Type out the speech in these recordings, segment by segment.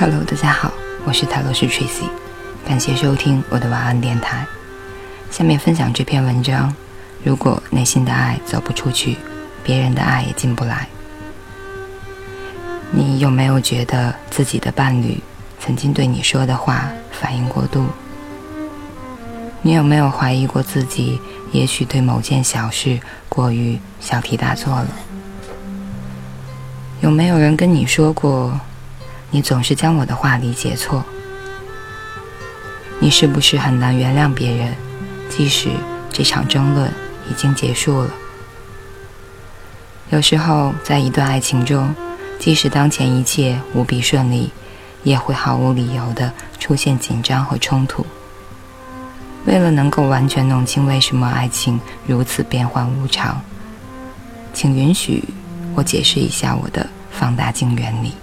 Hello，大家好，我是泰罗斯 Tracy，感谢收听我的晚安电台。下面分享这篇文章：如果内心的爱走不出去，别人的爱也进不来。你有没有觉得自己的伴侣曾经对你说的话反应过度？你有没有怀疑过自己，也许对某件小事过于小题大做了？有没有人跟你说过，你总是将我的话理解错？你是不是很难原谅别人，即使这场争论已经结束了？有时候，在一段爱情中，即使当前一切无比顺利，也会毫无理由的出现紧张和冲突。为了能够完全弄清为什么爱情如此变幻无常，请允许。我解释一下我的放大镜原理。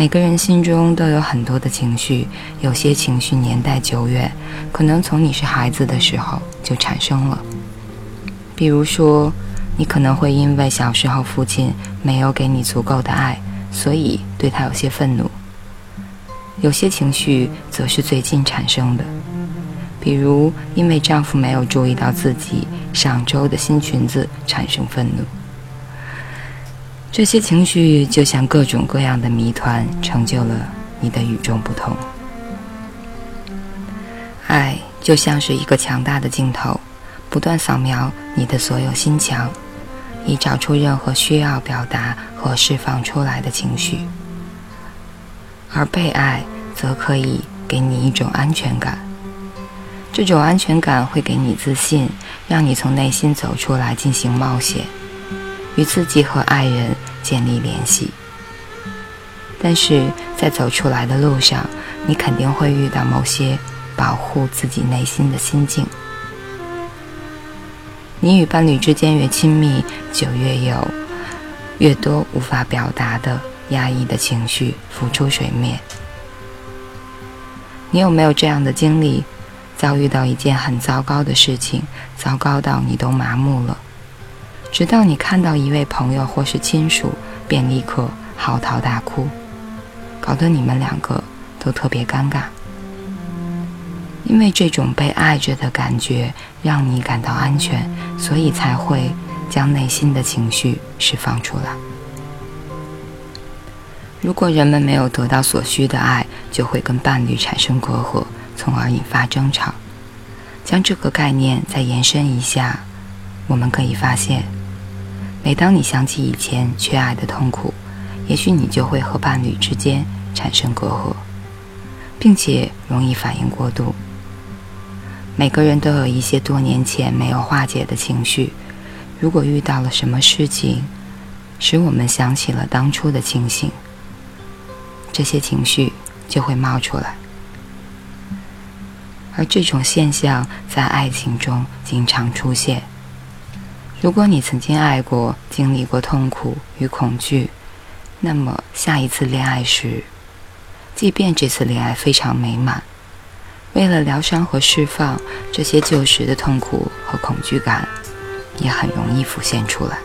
每个人心中都有很多的情绪，有些情绪年代久远，可能从你是孩子的时候就产生了。比如说，你可能会因为小时候父亲没有给你足够的爱，所以对他有些愤怒。有些情绪则是最近产生的，比如因为丈夫没有注意到自己上周的新裙子产生愤怒。这些情绪就像各种各样的谜团，成就了你的与众不同。爱就像是一个强大的镜头，不断扫描你的所有心墙，以找出任何需要表达和释放出来的情绪。而被爱则可以给你一种安全感，这种安全感会给你自信，让你从内心走出来进行冒险。与自己和爱人建立联系，但是在走出来的路上，你肯定会遇到某些保护自己内心的心境。你与伴侣之间越亲密，就越有越多无法表达的压抑的情绪浮出水面。你有没有这样的经历？遭遇到一件很糟糕的事情，糟糕到你都麻木了。直到你看到一位朋友或是亲属，便立刻嚎啕大哭，搞得你们两个都特别尴尬。因为这种被爱着的感觉让你感到安全，所以才会将内心的情绪释放出来。如果人们没有得到所需的爱，就会跟伴侣产生隔阂，从而引发争吵。将这个概念再延伸一下，我们可以发现。每当你想起以前缺爱的痛苦，也许你就会和伴侣之间产生隔阂，并且容易反应过度。每个人都有一些多年前没有化解的情绪，如果遇到了什么事情，使我们想起了当初的情形，这些情绪就会冒出来。而这种现象在爱情中经常出现。如果你曾经爱过，经历过痛苦与恐惧，那么下一次恋爱时，即便这次恋爱非常美满，为了疗伤和释放这些旧时的痛苦和恐惧感，也很容易浮现出来。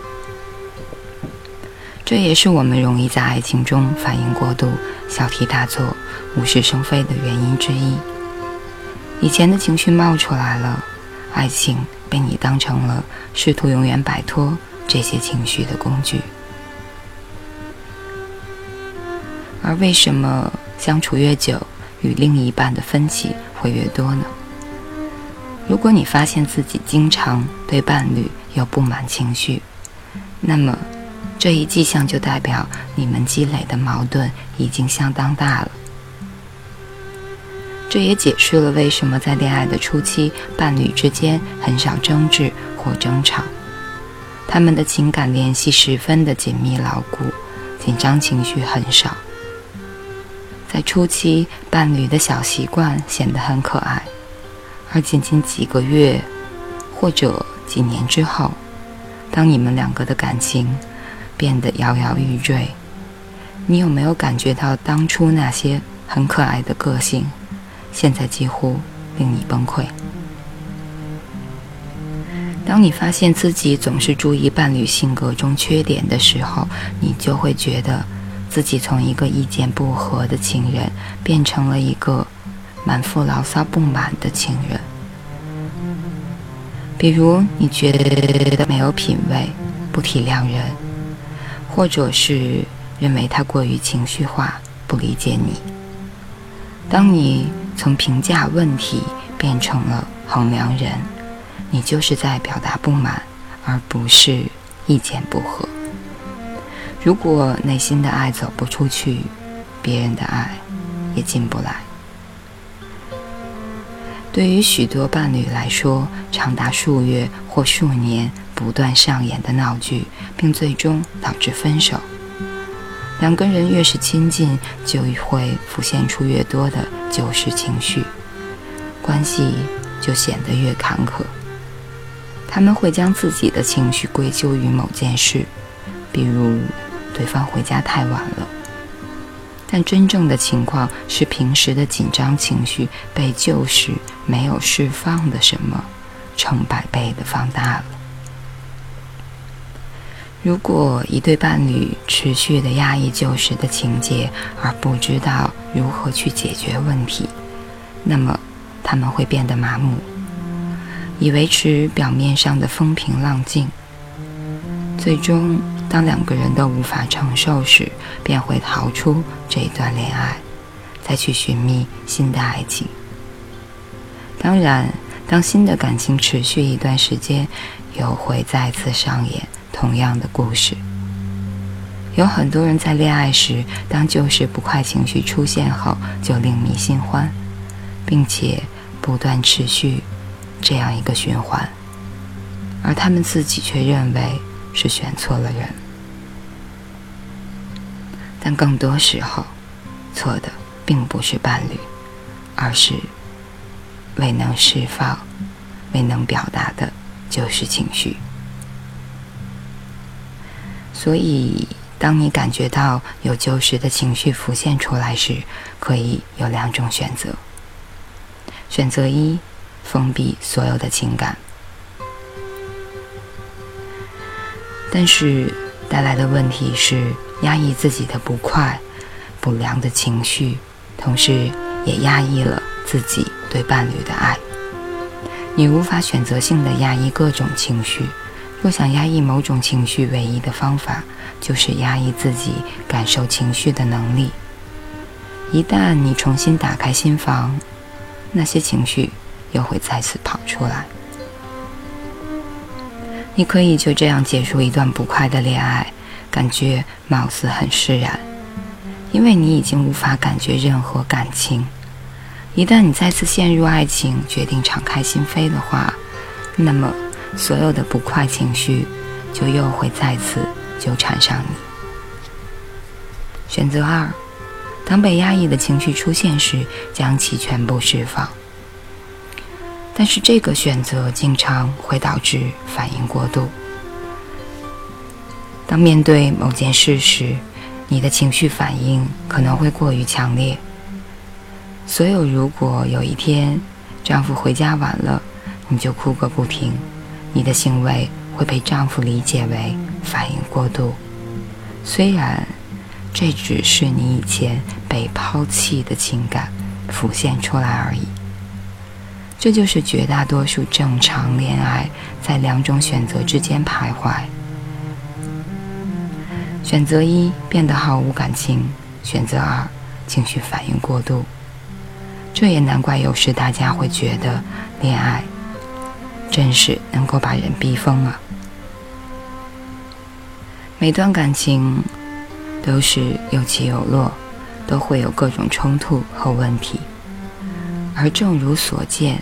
这也是我们容易在爱情中反应过度、小题大做、无事生非的原因之一。以前的情绪冒出来了，爱情。被你当成了试图永远摆脱这些情绪的工具，而为什么相处越久，与另一半的分歧会越多呢？如果你发现自己经常对伴侣有不满情绪，那么这一迹象就代表你们积累的矛盾已经相当大了。这也解释了为什么在恋爱的初期，伴侣之间很少争执或争吵，他们的情感联系十分的紧密牢固，紧张情绪很少。在初期，伴侣的小习惯显得很可爱，而仅仅几个月或者几年之后，当你们两个的感情变得摇摇欲坠，你有没有感觉到当初那些很可爱的个性？现在几乎令你崩溃。当你发现自己总是注意伴侣性格中缺点的时候，你就会觉得自己从一个意见不合的情人变成了一个满腹牢骚不满的情人。比如，你觉得没有品味，不体谅人，或者是认为他过于情绪化，不理解你。当你从评价问题变成了衡量人，你就是在表达不满，而不是意见不合。如果内心的爱走不出去，别人的爱也进不来。对于许多伴侣来说，长达数月或数年不断上演的闹剧，并最终导致分手。两个人越是亲近，就会浮现出越多的旧时情绪，关系就显得越坎坷。他们会将自己的情绪归咎于某件事，比如。对方回家太晚了，但真正的情况是平时的紧张情绪被旧时没有释放的什么成百倍的放大了。如果一对伴侣持续的压抑旧时的情节，而不知道如何去解决问题，那么他们会变得麻木，以维持表面上的风平浪静，最终。当两个人都无法承受时，便会逃出这一段恋爱，再去寻觅新的爱情。当然，当新的感情持续一段时间，又会再次上演同样的故事。有很多人在恋爱时，当旧时不快情绪出现后，就另觅新欢，并且不断持续这样一个循环，而他们自己却认为。是选错了人，但更多时候，错的并不是伴侣，而是未能释放、未能表达的旧时情绪。所以，当你感觉到有旧时的情绪浮现出来时，可以有两种选择：选择一，封闭所有的情感。但是带来的问题是压抑自己的不快、不良的情绪，同时也压抑了自己对伴侣的爱。你无法选择性的压抑各种情绪。若想压抑某种情绪，唯一的方法就是压抑自己感受情绪的能力。一旦你重新打开心房，那些情绪又会再次跑出来。你可以就这样结束一段不快的恋爱，感觉貌似很释然，因为你已经无法感觉任何感情。一旦你再次陷入爱情，决定敞开心扉的话，那么所有的不快情绪就又会再次纠缠上你。选择二，当被压抑的情绪出现时，将其全部释放。但是这个选择经常会导致反应过度。当面对某件事时，你的情绪反应可能会过于强烈。所有如果有一天丈夫回家晚了，你就哭个不停，你的行为会被丈夫理解为反应过度。虽然这只是你以前被抛弃的情感浮现出来而已。这就是绝大多数正常恋爱在两种选择之间徘徊。选择一变得毫无感情，选择二情绪反应过度。这也难怪有时大家会觉得恋爱真是能够把人逼疯了。每段感情都是有起有落，都会有各种冲突和问题，而正如所见。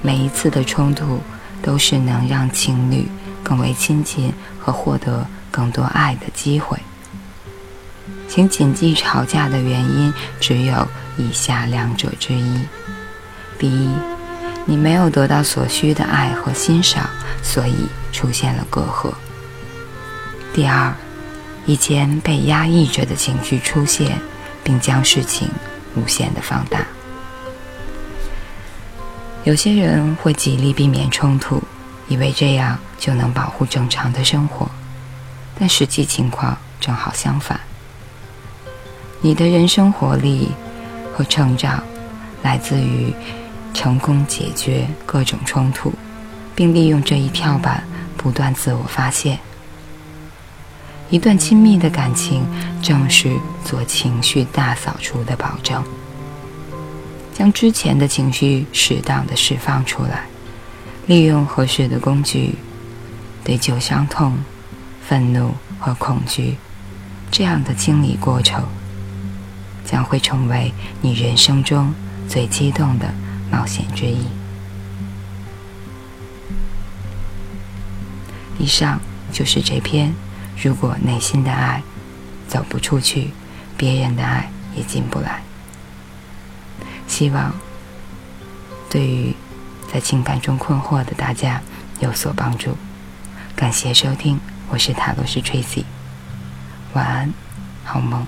每一次的冲突，都是能让情侣更为亲近和获得更多爱的机会。请谨记，吵架的原因只有以下两者之一：第一，你没有得到所需的爱和欣赏，所以出现了隔阂；第二，以前被压抑着的情绪出现，并将事情无限的放大。有些人会极力避免冲突，以为这样就能保护正常的生活，但实际情况正好相反。你的人生活力和成长，来自于成功解决各种冲突，并利用这一跳板不断自我发现。一段亲密的感情，正是做情绪大扫除的保证，将之前的情绪适当的释放出来，利用合适的工具，对旧伤痛、愤怒和恐惧这样的清理过程，将会成为你人生中最激动的冒险之一。以上就是这篇。如果内心的爱走不出去，别人的爱也进不来。希望对于在情感中困惑的大家有所帮助。感谢收听，我是塔罗斯 Tracy，晚安，好梦。